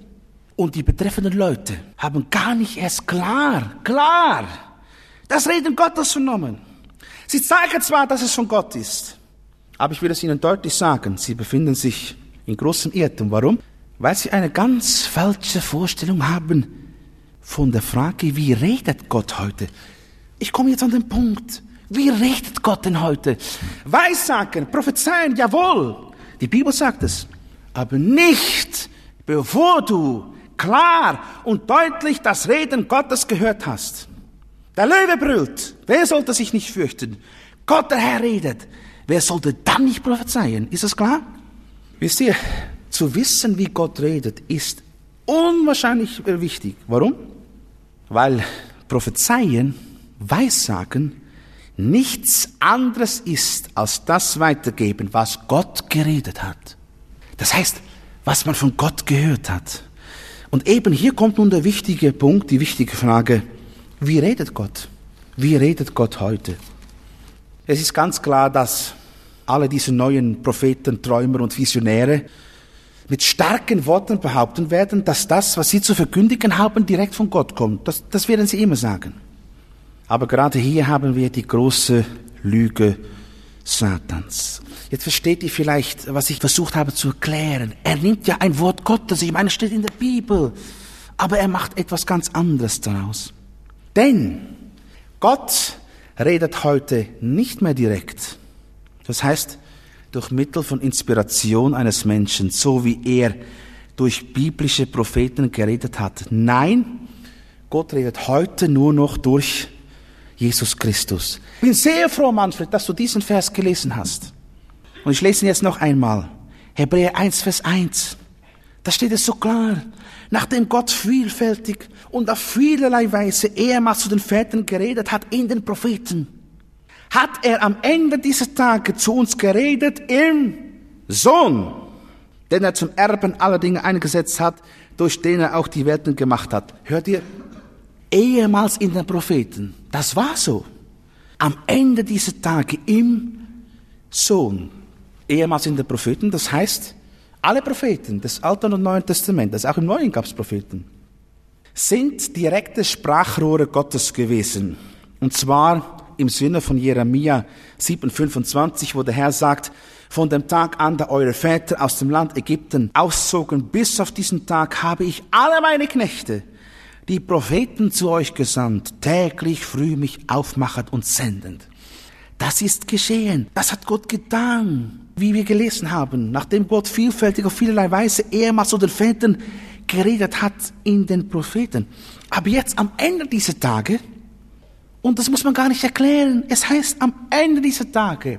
und die betreffenden Leute haben gar nicht erst klar, klar das Reden Gottes vernommen. Sie zeigen zwar, dass es von Gott ist, aber ich will es Ihnen deutlich sagen, Sie befinden sich in großem Irrtum. Warum? Weil Sie eine ganz falsche Vorstellung haben von der Frage, wie redet Gott heute? Ich komme jetzt an den Punkt. Wie redet Gott denn heute? Weissagen, prophezeien, jawohl. Die Bibel sagt es. Aber nicht, bevor du klar und deutlich das Reden Gottes gehört hast. Der Löwe brüllt. Wer sollte sich nicht fürchten? Gott, der Herr, redet. Wer sollte dann nicht prophezeien? Ist das klar? Wisst ihr, zu wissen, wie Gott redet, ist unwahrscheinlich wichtig. Warum? Weil prophezeien, weissagen, nichts anderes ist als das weitergeben, was Gott geredet hat. Das heißt, was man von Gott gehört hat. Und eben hier kommt nun der wichtige Punkt, die wichtige Frage, wie redet Gott? Wie redet Gott heute? Es ist ganz klar, dass alle diese neuen Propheten, Träumer und Visionäre mit starken Worten behaupten werden, dass das, was sie zu verkündigen haben, direkt von Gott kommt. Das, das werden sie immer sagen. Aber gerade hier haben wir die große Lüge Satans. Jetzt versteht ihr vielleicht, was ich versucht habe zu erklären. Er nimmt ja ein Wort Gottes, ich meine, es steht in der Bibel, aber er macht etwas ganz anderes daraus. Denn Gott redet heute nicht mehr direkt. Das heißt, durch Mittel von Inspiration eines Menschen, so wie er durch biblische Propheten geredet hat. Nein, Gott redet heute nur noch durch Jesus Christus. Ich bin sehr froh, Manfred, dass du diesen Vers gelesen hast. Und ich lese ihn jetzt noch einmal. Hebräer 1, Vers 1. Da steht es so klar. Nachdem Gott vielfältig und auf vielerlei Weise ehemals zu den Vätern geredet hat in den Propheten, hat er am Ende dieser Tage zu uns geredet im Sohn, den er zum Erben aller Dinge eingesetzt hat, durch den er auch die Welten gemacht hat. Hört ihr? Ehemals in den Propheten. Das war so. Am Ende dieser Tage im Sohn. Ehemals in den Propheten, das heißt, alle Propheten des Alten und Neuen Testamentes, auch im Neuen gab es Propheten, sind direkte Sprachrohre Gottes gewesen. Und zwar im Sinne von Jeremia 7,25, wo der Herr sagt, von dem Tag an, da eure Väter aus dem Land Ägypten auszogen, bis auf diesen Tag habe ich alle meine Knechte, die Propheten zu euch gesandt, täglich früh mich aufmachend und sendend. Das ist geschehen. Das hat Gott getan. Wie wir gelesen haben, nachdem Gott vielfältig auf vielerlei Weise ehemals zu den Vätern geredet hat in den Propheten. Aber jetzt am Ende dieser Tage, und das muss man gar nicht erklären, es heißt am Ende dieser Tage,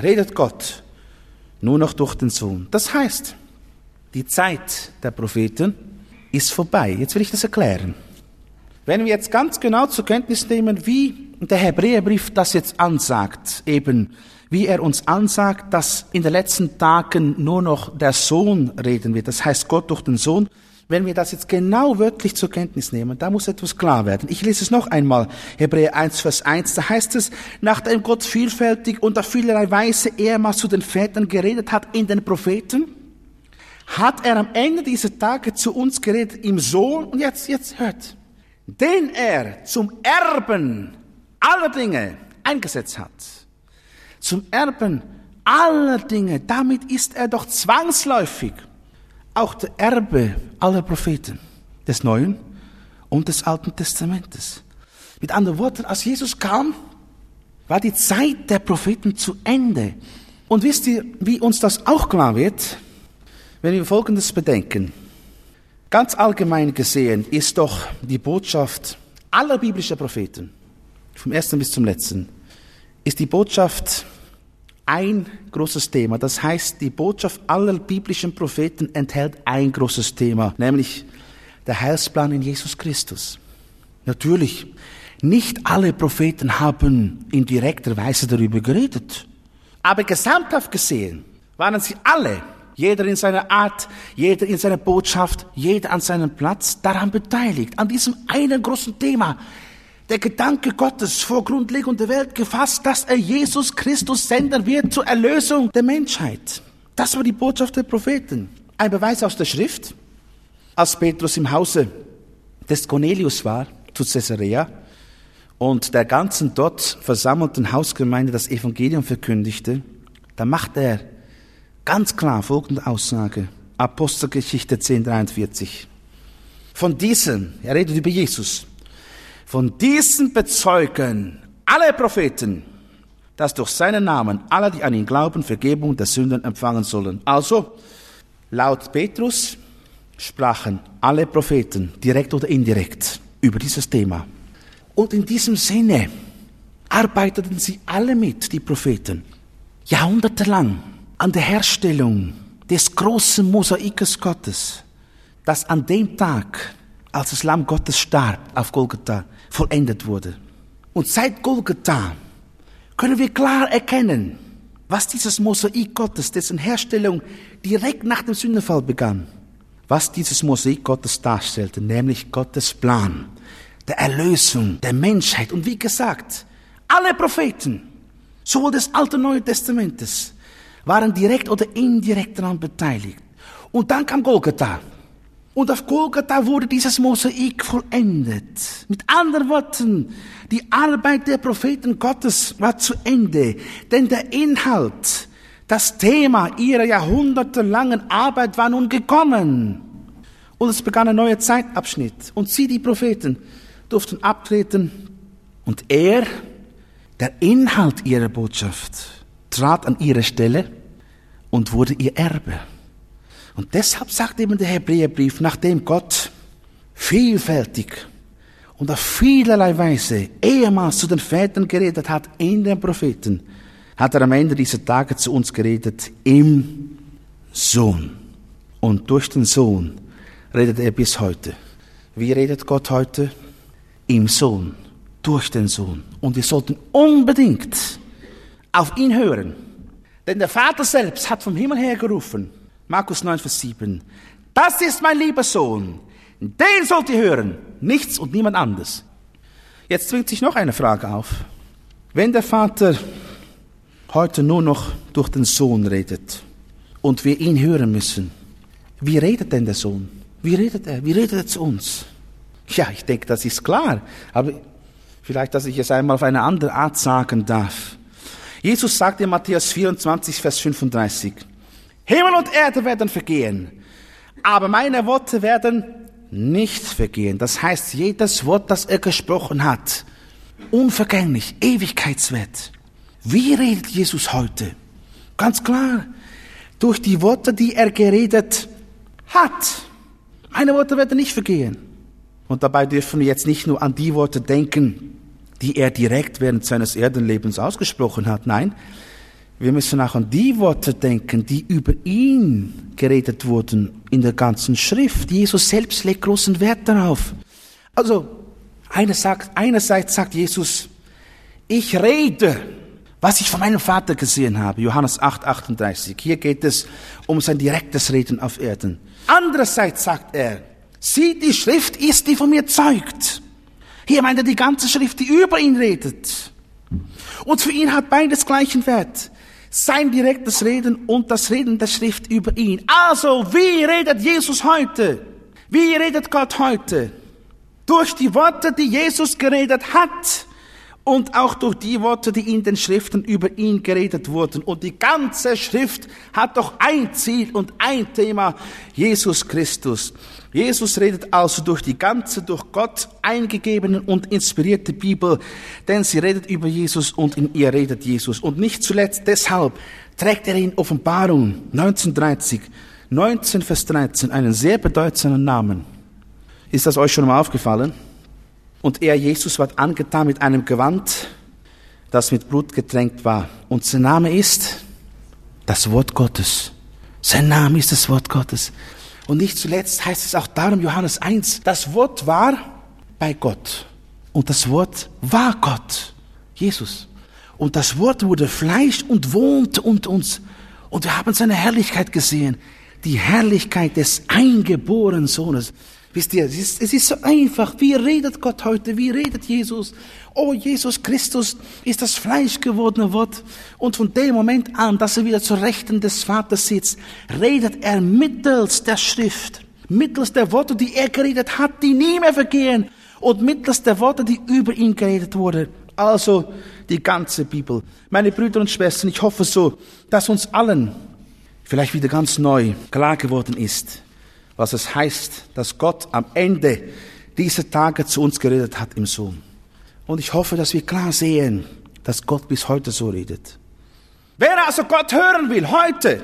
redet Gott nur noch durch den Sohn. Das heißt, die Zeit der Propheten ist vorbei. Jetzt will ich das erklären. Wenn wir jetzt ganz genau zur Kenntnis nehmen, wie der Hebräerbrief das jetzt ansagt, eben wie er uns ansagt, dass in den letzten Tagen nur noch der Sohn reden wird, das heißt Gott durch den Sohn, wenn wir das jetzt genau wörtlich zur Kenntnis nehmen, da muss etwas klar werden. Ich lese es noch einmal, Hebräer 1, Vers 1, da heißt es, nachdem Gott vielfältig und auf vielerlei Weise ehemals zu den Vätern geredet hat in den Propheten, hat er am Ende dieser Tage zu uns geredet im Sohn, und jetzt, jetzt hört, den er zum Erben aller Dinge eingesetzt hat. Zum Erben aller Dinge. Damit ist er doch zwangsläufig auch der Erbe aller Propheten des Neuen und des Alten Testamentes. Mit anderen Worten, als Jesus kam, war die Zeit der Propheten zu Ende. Und wisst ihr, wie uns das auch klar wird, wenn wir Folgendes bedenken. Ganz allgemein gesehen ist doch die Botschaft aller biblischen Propheten, vom ersten bis zum letzten, ist die Botschaft ein großes Thema. Das heißt, die Botschaft aller biblischen Propheten enthält ein großes Thema, nämlich der Heilsplan in Jesus Christus. Natürlich, nicht alle Propheten haben in direkter Weise darüber geredet. Aber gesamthaft gesehen waren sie alle jeder in seiner Art, jeder in seiner Botschaft, jeder an seinem Platz daran beteiligt, an diesem einen großen Thema. Der Gedanke Gottes vor Grundlegung der Welt gefasst, dass er Jesus Christus senden wird zur Erlösung der Menschheit. Das war die Botschaft der Propheten. Ein Beweis aus der Schrift. Als Petrus im Hause des Cornelius war, zu Caesarea, und der ganzen dort versammelten Hausgemeinde das Evangelium verkündigte, da macht er Ganz klar folgende Aussage. Apostelgeschichte 1043. Von diesem, er redet über Jesus, von diesen bezeugen alle Propheten, dass durch seinen Namen alle, die an ihn glauben, Vergebung der Sünden empfangen sollen. Also, laut Petrus sprachen alle Propheten, direkt oder indirekt, über dieses Thema. Und in diesem Sinne arbeiteten sie alle mit, die Propheten, jahrhundertelang an der Herstellung des großen Mosaikes Gottes, das an dem Tag, als das Lamm Gottes starb auf Golgatha, vollendet wurde. Und seit Golgatha können wir klar erkennen, was dieses Mosaik Gottes, dessen Herstellung direkt nach dem Sündenfall begann, was dieses Mosaik Gottes darstellte, nämlich Gottes Plan der Erlösung der Menschheit. Und wie gesagt, alle Propheten, sowohl des Alten und Neuen Testamentes, waren direkt oder indirekt daran beteiligt. Und dann kam Golgatha. Und auf Golgatha wurde dieses Mosaik vollendet. Mit anderen Worten, die Arbeit der Propheten Gottes war zu Ende. Denn der Inhalt, das Thema ihrer jahrhundertelangen Arbeit war nun gekommen. Und es begann ein neuer Zeitabschnitt. Und sie, die Propheten, durften abtreten. Und er, der Inhalt ihrer Botschaft, trat an ihre Stelle und wurde ihr Erbe. Und deshalb sagt eben der Hebräerbrief, nachdem Gott vielfältig und auf vielerlei Weise ehemals zu den Vätern geredet hat in den Propheten, hat er am Ende dieser Tage zu uns geredet im Sohn. Und durch den Sohn redet er bis heute. Wie redet Gott heute? Im Sohn, durch den Sohn. Und wir sollten unbedingt auf ihn hören. Denn der Vater selbst hat vom Himmel her gerufen, Markus 9, Vers 7, Das ist mein lieber Sohn. Den sollt ihr hören. Nichts und niemand anderes. Jetzt zwingt sich noch eine Frage auf. Wenn der Vater heute nur noch durch den Sohn redet und wir ihn hören müssen, wie redet denn der Sohn? Wie redet er? Wie redet er zu uns? Ja, ich denke, das ist klar. Aber vielleicht, dass ich es einmal auf eine andere Art sagen darf. Jesus sagt in Matthäus 24, Vers 35, Himmel und Erde werden vergehen, aber meine Worte werden nicht vergehen. Das heißt, jedes Wort, das er gesprochen hat, unvergänglich, ewigkeitswert. Wie redet Jesus heute? Ganz klar, durch die Worte, die er geredet hat. Meine Worte werden nicht vergehen. Und dabei dürfen wir jetzt nicht nur an die Worte denken, die er direkt während seines Erdenlebens ausgesprochen hat. Nein, wir müssen auch an die Worte denken, die über ihn geredet wurden in der ganzen Schrift. Jesus selbst legt großen Wert darauf. Also, einerseits sagt Jesus, ich rede, was ich von meinem Vater gesehen habe. Johannes 8, 38. Hier geht es um sein direktes Reden auf Erden. Andererseits sagt er, sieh, die Schrift ist, die von mir zeugt. Hier meint er die ganze Schrift, die über ihn redet. Und für ihn hat beides gleichen Wert. Sein direktes Reden und das Reden der Schrift über ihn. Also, wie redet Jesus heute? Wie redet Gott heute? Durch die Worte, die Jesus geredet hat und auch durch die Worte, die in den Schriften über ihn geredet wurden. Und die ganze Schrift hat doch ein Ziel und ein Thema, Jesus Christus. Jesus redet also durch die ganze, durch Gott eingegebene und inspirierte Bibel, denn sie redet über Jesus und in ihr redet Jesus. Und nicht zuletzt deshalb trägt er in Offenbarung 1930, 19 Vers 13 einen sehr bedeutsamen Namen. Ist das euch schon mal aufgefallen? Und er, Jesus, wird angetan mit einem Gewand, das mit Blut getränkt war. Und sein Name ist das Wort Gottes. Sein Name ist das Wort Gottes. Und nicht zuletzt heißt es auch darum, Johannes 1, das Wort war bei Gott. Und das Wort war Gott, Jesus. Und das Wort wurde Fleisch und wohnte unter uns. Und wir haben seine Herrlichkeit gesehen. Die Herrlichkeit des eingeborenen Sohnes. Wisst ihr, es ist, es ist so einfach. Wie redet Gott heute? Wie redet Jesus? Oh, Jesus Christus ist das Fleisch gewordene Wort. Und von dem Moment an, dass er wieder zur Rechten des Vaters sitzt, redet er mittels der Schrift, mittels der Worte, die er geredet hat, die nie mehr vergehen, und mittels der Worte, die über ihn geredet wurden. Also die ganze Bibel. Meine Brüder und Schwestern, ich hoffe so, dass uns allen vielleicht wieder ganz neu klar geworden ist, was es heißt, dass Gott am Ende dieser Tage zu uns geredet hat im Sohn. Und ich hoffe, dass wir klar sehen, dass Gott bis heute so redet. Wer also Gott hören will, heute,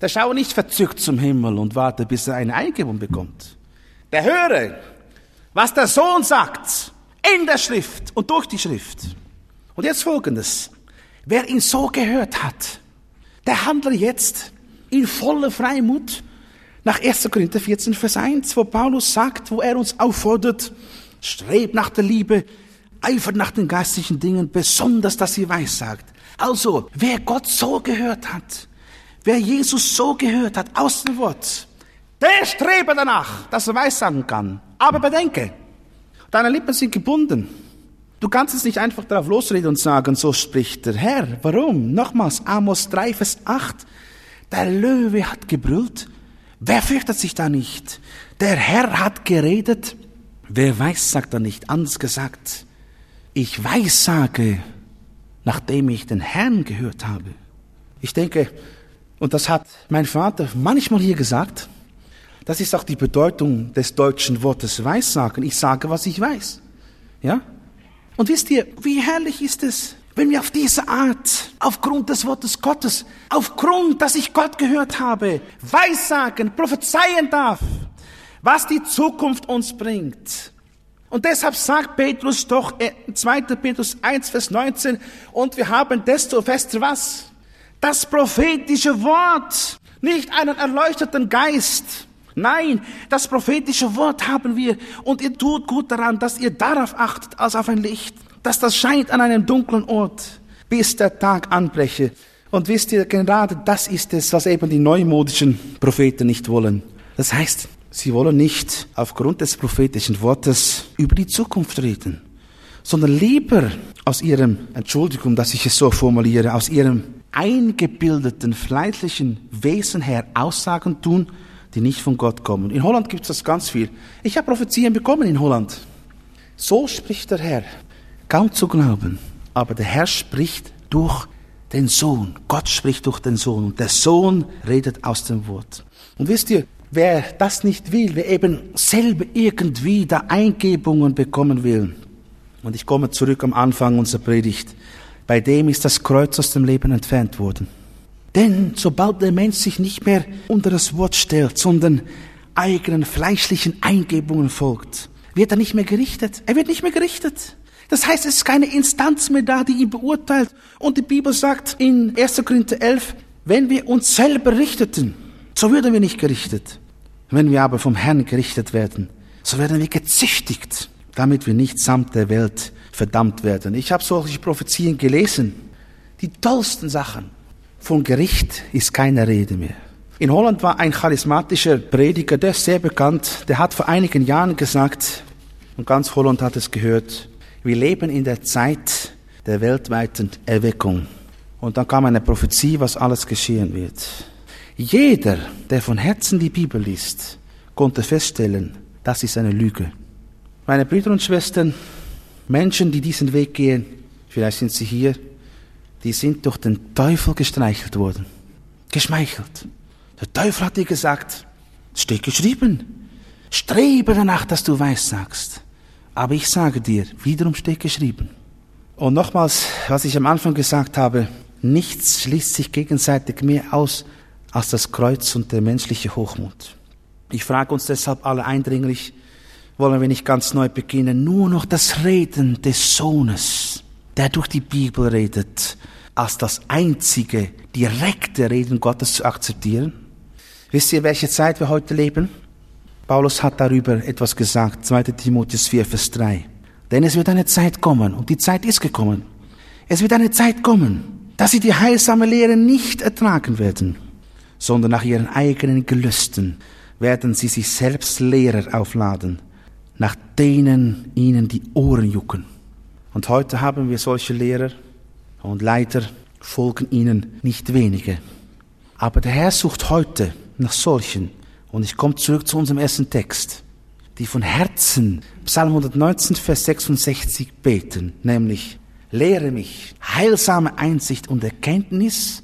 der schaue nicht verzückt zum Himmel und warte, bis er eine Eingebung bekommt. Der höre, was der Sohn sagt, in der Schrift und durch die Schrift. Und jetzt folgendes. Wer ihn so gehört hat, der handle jetzt in voller Freimut nach 1. Korinther 14, Vers 1, wo Paulus sagt, wo er uns auffordert, strebt nach der Liebe, eifert nach den geistlichen Dingen, besonders, dass ihr weissagt. Also, wer Gott so gehört hat, wer Jesus so gehört hat, aus dem Wort, der strebe danach, dass er weissagen kann. Aber bedenke, deine Lippen sind gebunden. Du kannst es nicht einfach darauf losreden und sagen, so spricht der Herr. Warum? Nochmals, Amos 3, Vers 8. Der Löwe hat gebrüllt, Wer fürchtet sich da nicht? Der Herr hat geredet. Wer weiß, sagt er nicht. Anders gesagt, ich weiß, sage, nachdem ich den Herrn gehört habe. Ich denke, und das hat mein Vater manchmal hier gesagt, das ist auch die Bedeutung des deutschen Wortes Weissagen. Ich sage, was ich weiß. Ja? Und wisst ihr, wie herrlich ist es, wenn wir auf diese Art, aufgrund des Wortes Gottes, aufgrund, dass ich Gott gehört habe, weissagen, prophezeien darf, was die Zukunft uns bringt. Und deshalb sagt Petrus doch, 2. Petrus 1, Vers 19, und wir haben desto fester was? Das prophetische Wort, nicht einen erleuchteten Geist. Nein, das prophetische Wort haben wir und ihr tut gut daran, dass ihr darauf achtet als auf ein Licht dass das scheint an einem dunklen Ort, bis der Tag anbreche. Und wisst ihr, gerade das ist es, was eben die neumodischen Propheten nicht wollen. Das heißt, sie wollen nicht aufgrund des prophetischen Wortes über die Zukunft reden, sondern lieber aus ihrem, Entschuldigung, dass ich es so formuliere, aus ihrem eingebildeten, fleischlichen Wesen her Aussagen tun, die nicht von Gott kommen. In Holland gibt es das ganz viel. Ich habe Prophezien bekommen in Holland. So spricht der Herr. Kaum zu glauben. Aber der Herr spricht durch den Sohn. Gott spricht durch den Sohn. Und der Sohn redet aus dem Wort. Und wisst ihr, wer das nicht will, wer eben selber irgendwie da Eingebungen bekommen will. Und ich komme zurück am Anfang unserer Predigt. Bei dem ist das Kreuz aus dem Leben entfernt worden. Denn sobald der Mensch sich nicht mehr unter das Wort stellt, sondern eigenen fleischlichen Eingebungen folgt, wird er nicht mehr gerichtet. Er wird nicht mehr gerichtet. Das heißt, es ist keine Instanz mehr da, die ihn beurteilt. Und die Bibel sagt in 1. Korinther 11, wenn wir uns selber richteten, so würden wir nicht gerichtet. Wenn wir aber vom Herrn gerichtet werden, so werden wir gezüchtigt, damit wir nicht samt der Welt verdammt werden. Ich habe solche Prophezien gelesen. Die tollsten Sachen. Von Gericht ist keine Rede mehr. In Holland war ein charismatischer Prediger, der ist sehr bekannt, der hat vor einigen Jahren gesagt, und ganz Holland hat es gehört, wir leben in der Zeit der weltweiten Erweckung. Und dann kam eine Prophezie, was alles geschehen wird. Jeder, der von Herzen die Bibel liest, konnte feststellen, das ist eine Lüge. Meine Brüder und Schwestern, Menschen, die diesen Weg gehen, vielleicht sind sie hier, die sind durch den Teufel gestreichelt worden. Geschmeichelt. Der Teufel hat dir gesagt, es steht geschrieben, strebe danach, dass du weiß sagst. Aber ich sage dir, wiederum steht geschrieben. Und nochmals, was ich am Anfang gesagt habe, nichts schließt sich gegenseitig mehr aus als das Kreuz und der menschliche Hochmut. Ich frage uns deshalb alle eindringlich, wollen wir nicht ganz neu beginnen, nur noch das Reden des Sohnes, der durch die Bibel redet, als das einzige direkte Reden Gottes zu akzeptieren? Wisst ihr, welche Zeit wir heute leben? Paulus hat darüber etwas gesagt, 2 Timotheus 4, Vers 3. Denn es wird eine Zeit kommen, und die Zeit ist gekommen. Es wird eine Zeit kommen, dass sie die heilsame Lehre nicht ertragen werden, sondern nach ihren eigenen Gelüsten werden sie sich selbst Lehrer aufladen, nach denen ihnen die Ohren jucken. Und heute haben wir solche Lehrer und leider folgen ihnen nicht wenige. Aber der Herr sucht heute nach solchen, und ich komme zurück zu unserem ersten Text, die von Herzen Psalm 119, Vers 66 beten, nämlich, lehre mich heilsame Einsicht und Erkenntnis,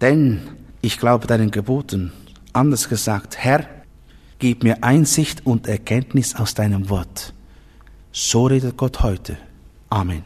denn ich glaube deinen Geboten. Anders gesagt, Herr, gib mir Einsicht und Erkenntnis aus deinem Wort. So redet Gott heute. Amen.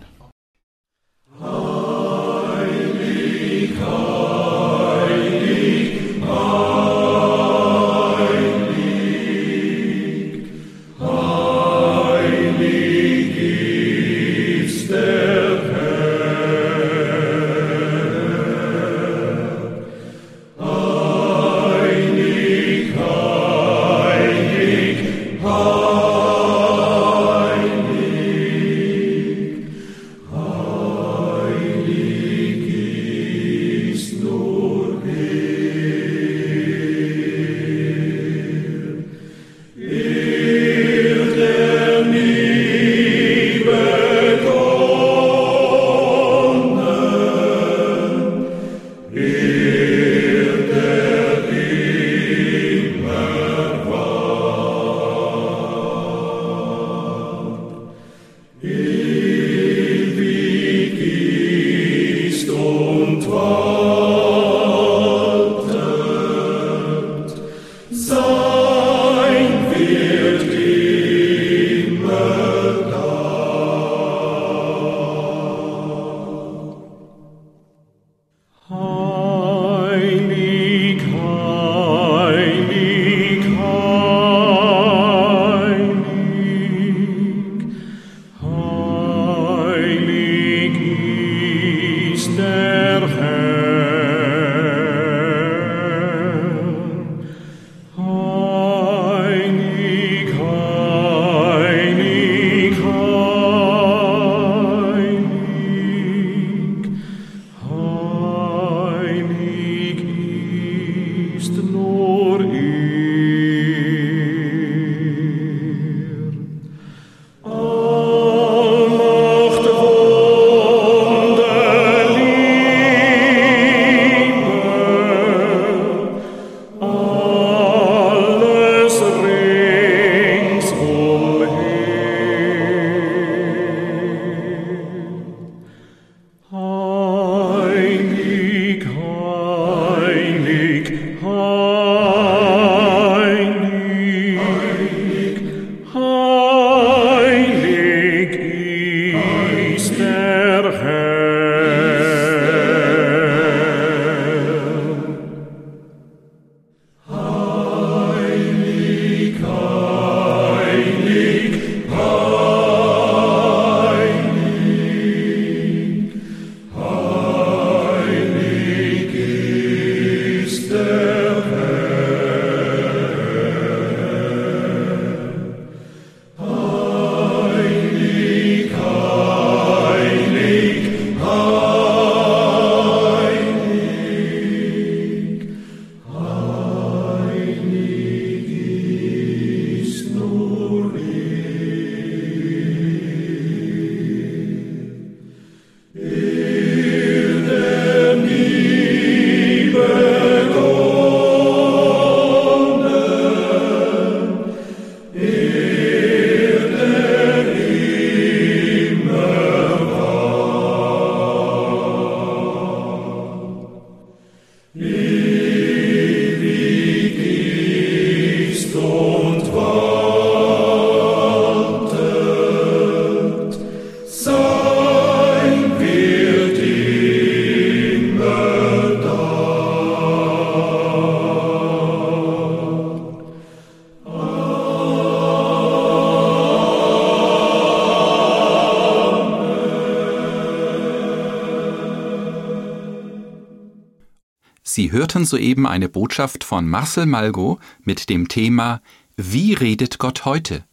Hörten soeben eine Botschaft von Marcel Malgo mit dem Thema Wie redet Gott heute?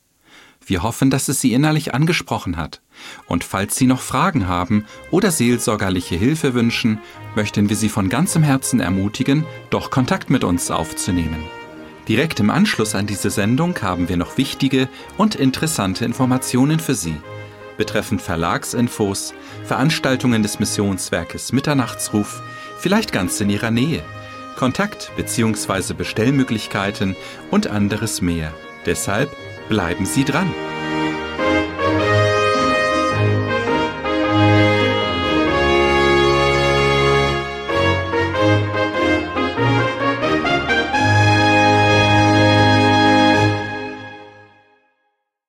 Wir hoffen, dass es Sie innerlich angesprochen hat. Und falls Sie noch Fragen haben oder seelsorgerliche Hilfe wünschen, möchten wir Sie von ganzem Herzen ermutigen, doch Kontakt mit uns aufzunehmen. Direkt im Anschluss an diese Sendung haben wir noch wichtige und interessante Informationen für Sie betreffend Verlagsinfos, Veranstaltungen des Missionswerkes Mitternachtsruf, vielleicht ganz in Ihrer Nähe, Kontakt- bzw. Bestellmöglichkeiten und anderes mehr. Deshalb bleiben Sie dran.